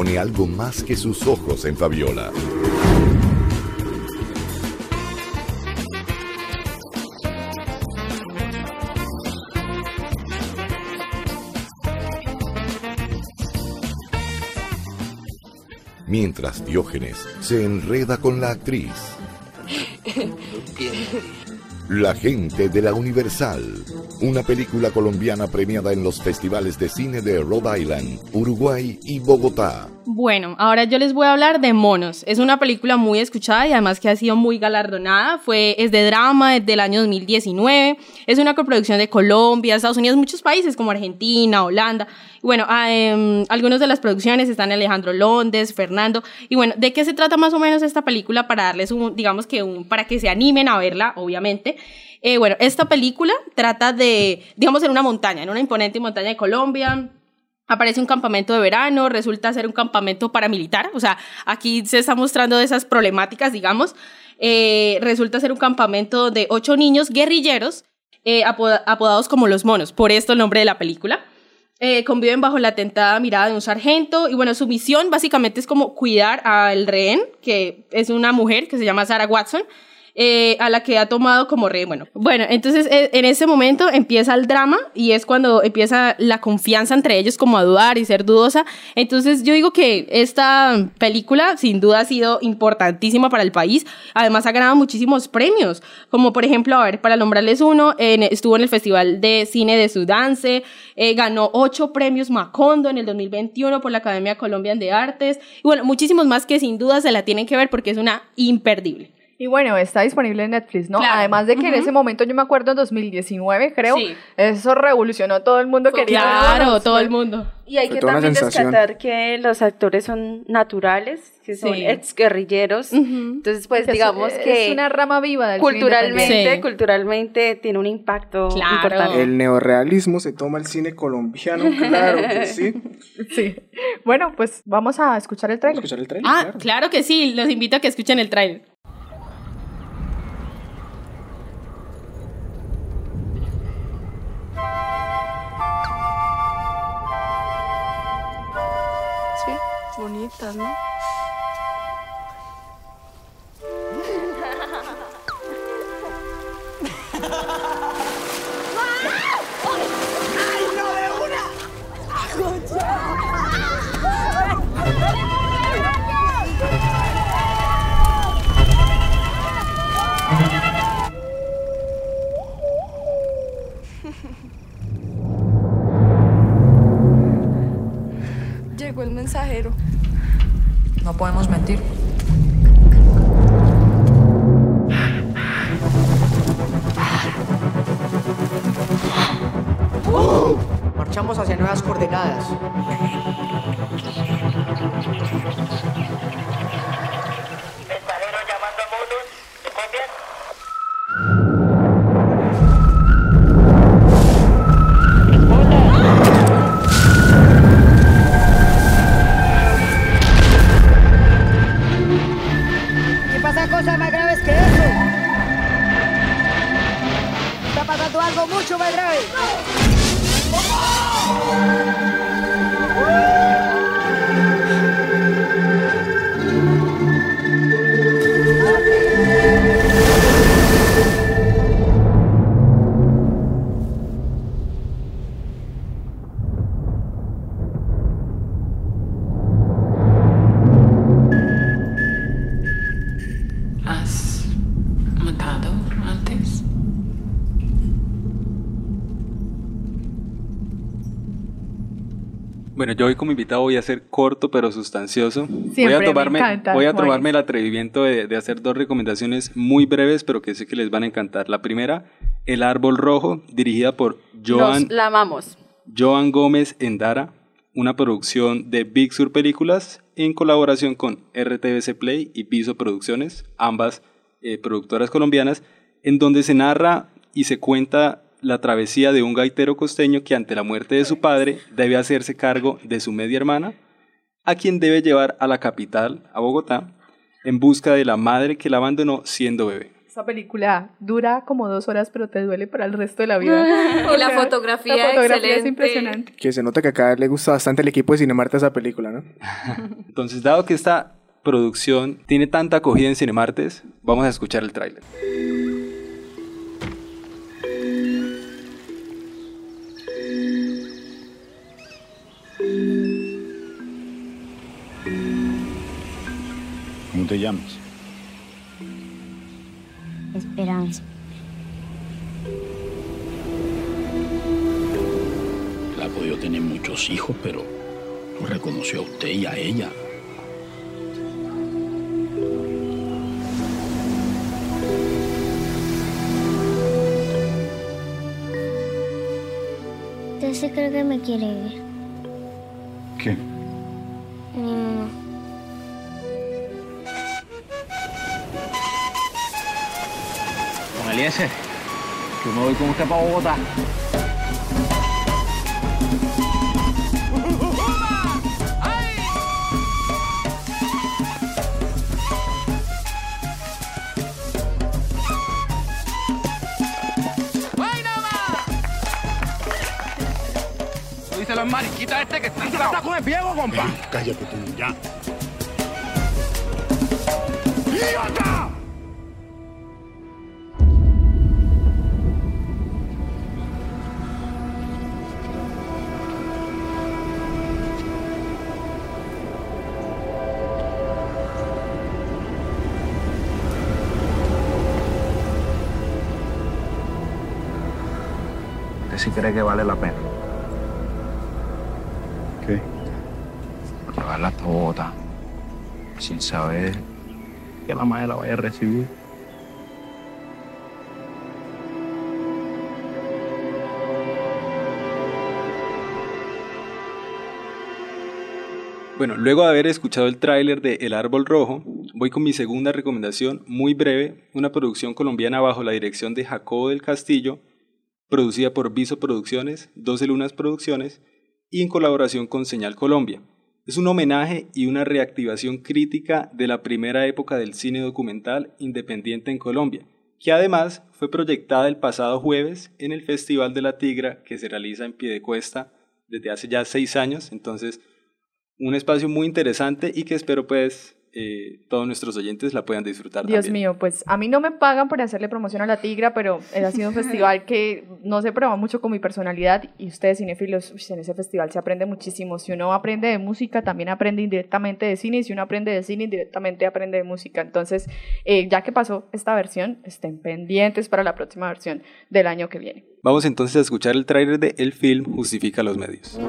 [SPEAKER 13] Pone algo más que sus ojos en Fabiola. mientras Diógenes se enreda con la actriz. [laughs] La gente de la Universal, una película colombiana premiada en los festivales de cine de Rhode Island, Uruguay y Bogotá.
[SPEAKER 12] Bueno, ahora yo les voy a hablar de Monos. Es una película muy escuchada y además que ha sido muy galardonada. Fue, es de drama desde el año 2019. Es una coproducción de Colombia, Estados Unidos, muchos países como Argentina, Holanda. Bueno, eh, algunas de las producciones están Alejandro Londres, Fernando. Y bueno, ¿de qué se trata más o menos esta película para darles un, digamos que para que se animen a verla, obviamente? Eh, bueno, esta película trata de, digamos, en una montaña, en una imponente montaña de Colombia. Aparece un campamento de verano, resulta ser un campamento paramilitar, o sea, aquí se está mostrando de esas problemáticas, digamos. Eh, resulta ser un campamento de ocho niños guerrilleros eh, apodados como los monos, por esto el nombre de la película. Eh, conviven bajo la atentada mirada de un sargento y bueno, su misión básicamente es como cuidar al rehén, que es una mujer que se llama Sarah Watson, eh, a la que ha tomado como rey. Bueno, bueno, entonces eh, en ese momento empieza el drama y es cuando empieza la confianza entre ellos como a dudar y ser dudosa. Entonces yo digo que esta película sin duda ha sido importantísima para el país. Además ha ganado muchísimos premios, como por ejemplo, a ver, para nombrarles uno, estuvo en el Festival de Cine de Sudance, eh, ganó ocho premios Macondo en el 2021 por la Academia Colombiana de Artes y bueno, muchísimos más que sin duda se la tienen que ver porque es una imperdible.
[SPEAKER 6] Y bueno, está disponible en Netflix, ¿no? Además de que en ese momento, yo me acuerdo en 2019, creo, eso revolucionó todo el mundo. Quería
[SPEAKER 12] claro, todo el mundo.
[SPEAKER 9] Y hay que también rescatar que los actores son naturales, que son ex guerrilleros. Entonces, pues digamos que
[SPEAKER 6] es una rama viva del
[SPEAKER 9] culturalmente, culturalmente tiene un impacto importante.
[SPEAKER 7] El neorealismo se toma el cine colombiano, [laughs] claro que sí.
[SPEAKER 6] Sí. Bueno, pues vamos a escuchar el trailer.
[SPEAKER 7] ¿Escuchar el trailer?
[SPEAKER 12] Ah, claro. claro que sí, los invito a que escuchen el trailer.
[SPEAKER 14] Bonitas, ¿no? [laughs]
[SPEAKER 8] Bueno, yo hoy como invitado voy a ser corto pero sustancioso. voy a
[SPEAKER 6] me
[SPEAKER 8] tomarme,
[SPEAKER 6] encanta,
[SPEAKER 8] voy a tomarme el atrevimiento de, de hacer dos recomendaciones muy breves, pero que sé que les van a encantar. La primera, El Árbol Rojo, dirigida por Joan,
[SPEAKER 9] Nos la amamos.
[SPEAKER 8] Joan Gómez Endara, una producción de Big Sur Películas en colaboración con RTBC Play y Piso Producciones, ambas eh, productoras colombianas, en donde se narra y se cuenta la travesía de un gaitero costeño que ante la muerte de su padre debe hacerse cargo de su media hermana, a quien debe llevar a la capital, a Bogotá, en busca de la madre que la abandonó siendo bebé.
[SPEAKER 6] Esta película dura como dos horas, pero te duele para el resto de la vida. [laughs]
[SPEAKER 2] Y la fotografía
[SPEAKER 6] la fotografía es
[SPEAKER 2] excelente.
[SPEAKER 6] impresionante.
[SPEAKER 7] Que se nota que acá le gusta bastante el equipo de Cinemarta esa película, ¿no? [laughs]
[SPEAKER 8] Entonces, dado que esta producción tiene tanta acogida en Cinemartes, vamos a escuchar el tráiler.
[SPEAKER 15] Te llamas?
[SPEAKER 16] Esperanza.
[SPEAKER 15] Él ha podido tener muchos hijos, pero lo reconoció a usted y a ella.
[SPEAKER 16] ¿Usted sí cree que me quiere ver?
[SPEAKER 15] ¿Qué?
[SPEAKER 16] Mi mamá.
[SPEAKER 17] Eliezer, yo me voy con usted para Bogotá.
[SPEAKER 15] Tú dices los mariquitas este que están está con el viejo, compa. cállate tú, ya. ¡Idiota!
[SPEAKER 17] Cree que vale la pena?
[SPEAKER 15] ¿Qué?
[SPEAKER 17] Hasta Bogotá, sin saber que la madre la vaya a recibir.
[SPEAKER 8] Bueno, luego de haber escuchado el tráiler de El Árbol Rojo, voy con mi segunda recomendación, muy breve, una producción colombiana bajo la dirección de Jacobo del Castillo, producida por Viso Producciones, 12 Lunas Producciones y en colaboración con Señal Colombia. Es un homenaje y una reactivación crítica de la primera época del cine documental independiente en Colombia, que además fue proyectada el pasado jueves en el Festival de la Tigra que se realiza en Piedecuesta desde hace ya seis años. Entonces, un espacio muy interesante y que espero pues eh, todos nuestros oyentes la puedan disfrutar
[SPEAKER 6] Dios
[SPEAKER 8] también.
[SPEAKER 6] mío, pues a mí no me pagan por hacerle promoción a la Tigra, pero ha sido un [laughs] festival que no se prueba mucho con mi personalidad y ustedes cinéfilos, en ese festival se aprende muchísimo. Si uno aprende de música, también aprende indirectamente de cine y si uno aprende de cine, indirectamente aprende de música. Entonces, eh, ya que pasó esta versión, estén pendientes para la próxima versión del año que viene.
[SPEAKER 8] Vamos entonces a escuchar el tráiler de El film justifica los medios.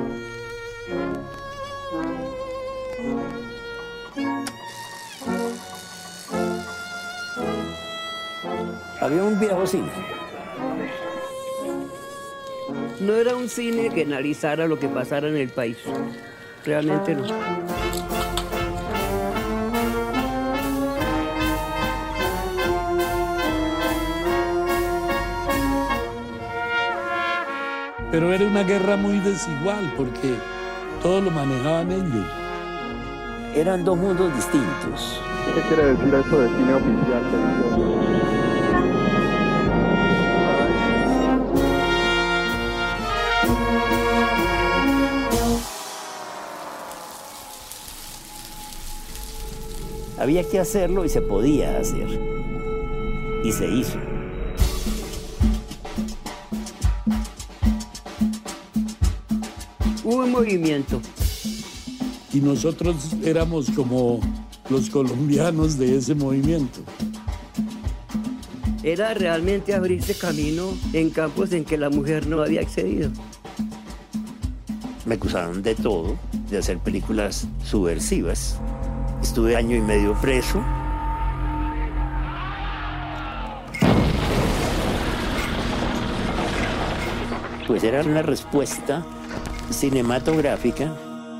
[SPEAKER 18] Había un viejo cine. No era un cine que analizara lo que pasara en el país. Realmente no.
[SPEAKER 19] Pero era una guerra muy desigual porque todo lo manejaban ellos.
[SPEAKER 18] Eran dos mundos distintos.
[SPEAKER 20] ¿Qué quiere decir eso de cine oficial?
[SPEAKER 18] Había que hacerlo y se podía hacer. Y se hizo. Hubo un movimiento.
[SPEAKER 19] Y nosotros éramos como los colombianos de ese movimiento.
[SPEAKER 18] Era realmente abrirse camino en campos en que la mujer no había accedido.
[SPEAKER 21] Me acusaron de todo, de hacer películas subversivas. Estuve año y medio preso. Pues era una respuesta cinematográfica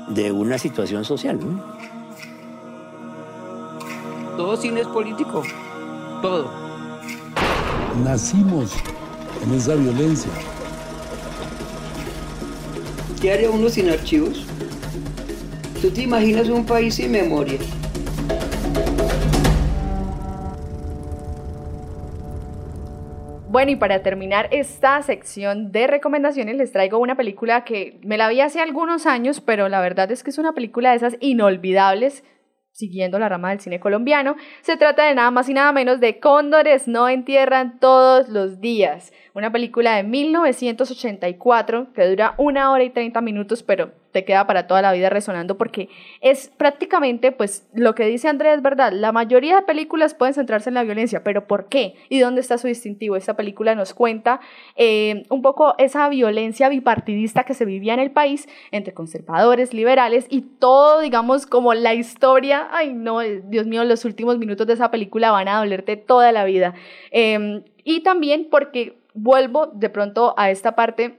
[SPEAKER 21] de una situación social. ¿no? Todo cine es político, todo.
[SPEAKER 19] Nacimos en esa violencia.
[SPEAKER 18] ¿Qué haría uno sin archivos? ¿Tú te imaginas un país sin memoria?
[SPEAKER 6] Bueno, y para terminar esta sección de recomendaciones, les traigo una película que me la vi hace algunos años, pero la verdad es que es una película de esas inolvidables siguiendo la rama del cine colombiano. Se trata de nada más y nada menos de Cóndores no entierran todos los días, una película de 1984 que dura una hora y 30 minutos, pero te queda para toda la vida resonando porque es prácticamente, pues lo que dice Andrés es verdad, la mayoría de películas pueden centrarse en la violencia, pero ¿por qué? ¿Y dónde está su distintivo? Esta película nos cuenta eh, un poco esa violencia bipartidista que se vivía en el país entre conservadores, liberales y todo, digamos, como la historia, ay no, Dios mío, los últimos minutos de esa película van a dolerte toda la vida. Eh, y también porque vuelvo de pronto a esta parte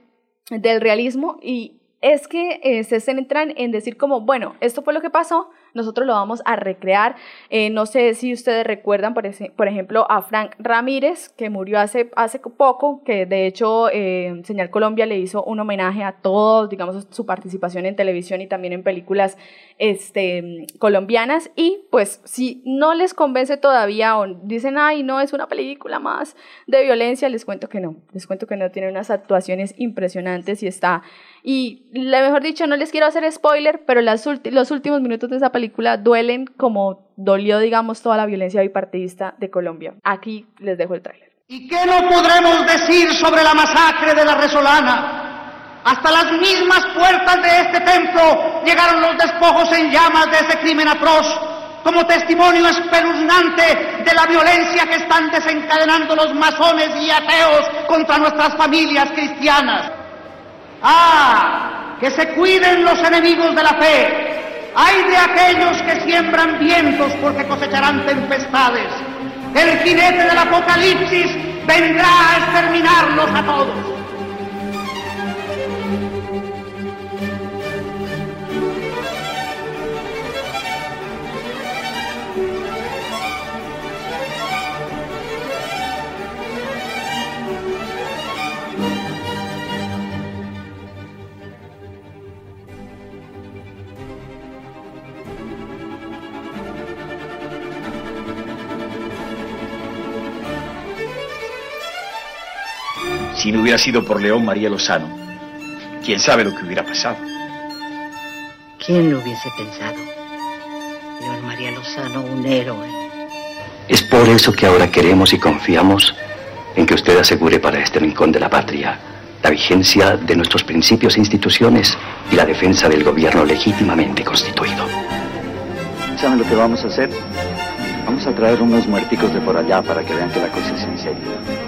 [SPEAKER 6] del realismo y es que eh, se centran en decir como, bueno, esto fue lo que pasó, nosotros lo vamos a recrear. Eh, no sé si ustedes recuerdan, por, ese, por, ejemplo, a Frank Ramírez, que murió hace, hace poco, que de hecho eh, Señal Colombia le hizo un homenaje a todos, digamos, su participación en televisión y también en películas este, colombianas. Y pues si no les convence todavía o dicen, ay, no, es una película más de violencia, les cuento que no, les cuento que no, tiene unas actuaciones impresionantes y está y, lo mejor dicho, no les quiero hacer spoiler, pero los últimos minutos de esa película duelen como dolió, digamos, toda la violencia bipartidista de Colombia. Aquí les dejo el tráiler.
[SPEAKER 22] ¿Y qué no podremos decir sobre la masacre de la Resolana? Hasta las mismas puertas de este templo llegaron los despojos en llamas de ese crimen atroz, como testimonio espeluznante de la violencia que están desencadenando los masones y ateos contra nuestras familias cristianas. Ah, que se cuiden los enemigos de la fe. Hay de aquellos que siembran vientos porque cosecharán tempestades. El jinete del apocalipsis vendrá a exterminarlos a todos.
[SPEAKER 23] Si no hubiera sido por León María Lozano, quién sabe lo que hubiera pasado.
[SPEAKER 24] ¿Quién lo hubiese pensado? León María Lozano, un héroe.
[SPEAKER 17] Es por eso que ahora queremos y confiamos en que usted asegure para este rincón de la patria la vigencia de nuestros principios e instituciones y la defensa del gobierno legítimamente constituido.
[SPEAKER 25] ¿Saben lo que vamos a hacer? Vamos a traer unos muerticos de por allá para que vean que la cosa es en serio.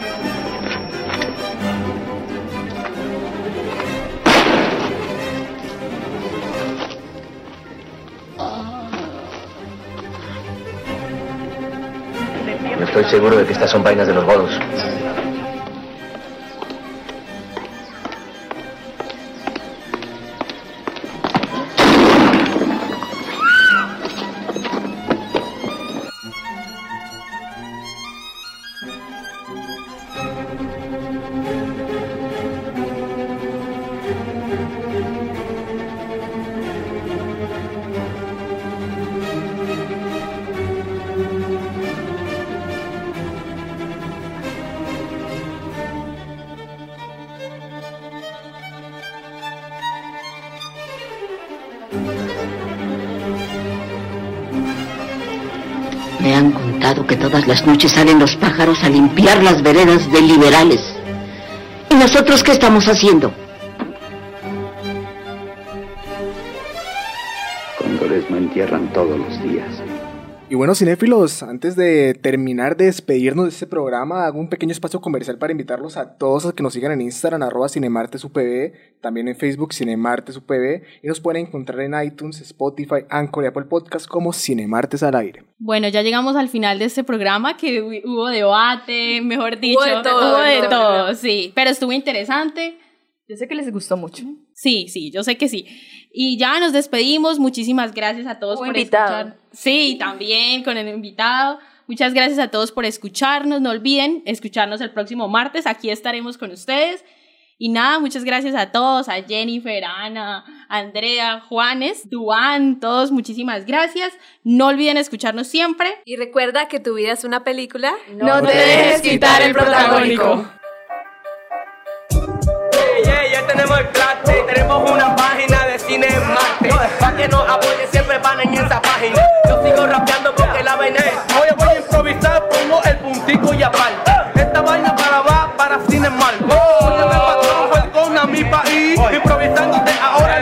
[SPEAKER 17] Estoy seguro de que estas son vainas de los godos.
[SPEAKER 24] Todas las noches salen los pájaros a limpiar las veredas de liberales. ¿Y nosotros qué estamos haciendo?
[SPEAKER 25] Cóndores no entierran todos los días.
[SPEAKER 7] Y bueno, cinéfilos, antes de terminar de despedirnos de este programa, hago un pequeño espacio comercial para invitarlos a todos a que nos sigan en Instagram, arroba cinemartesupv, también en Facebook, cinemartesupv, y nos pueden encontrar en iTunes, Spotify, Anchor y Apple Podcast como Cinemartes al aire.
[SPEAKER 12] Bueno, ya llegamos al final de este programa que hu- hubo debate, mejor dicho,
[SPEAKER 2] de todo,
[SPEAKER 12] hubo de
[SPEAKER 2] de
[SPEAKER 12] todo,
[SPEAKER 2] todo.
[SPEAKER 12] sí, pero estuvo interesante.
[SPEAKER 6] Yo sé que les gustó mucho.
[SPEAKER 12] Sí, sí, yo sé que sí. Y ya nos despedimos. Muchísimas gracias a todos
[SPEAKER 6] Hubo
[SPEAKER 12] por
[SPEAKER 6] invitado.
[SPEAKER 12] escuchar. Sí, también con el invitado. Muchas gracias a todos por escucharnos. No olviden escucharnos el próximo martes. Aquí estaremos con ustedes. Y nada, muchas gracias a todos, a Jennifer, Ana, Andrea, Juanes, Duan, todos, muchísimas gracias. No olviden escucharnos siempre.
[SPEAKER 2] Y recuerda que tu vida es una película.
[SPEAKER 12] No te dejes quitar el protagónico.
[SPEAKER 5] Yeah, ya tenemos el plate, tenemos una página Martínez Marte. Pa' que nos apoyen siempre van en esa página. Yo sigo rapeando porque la vaina es. Hoy voy a improvisar, pongo el puntico y aparte. Esta vaina para va, para cine mal. Óyeme patrón, con a mi país. Improvisándote ahora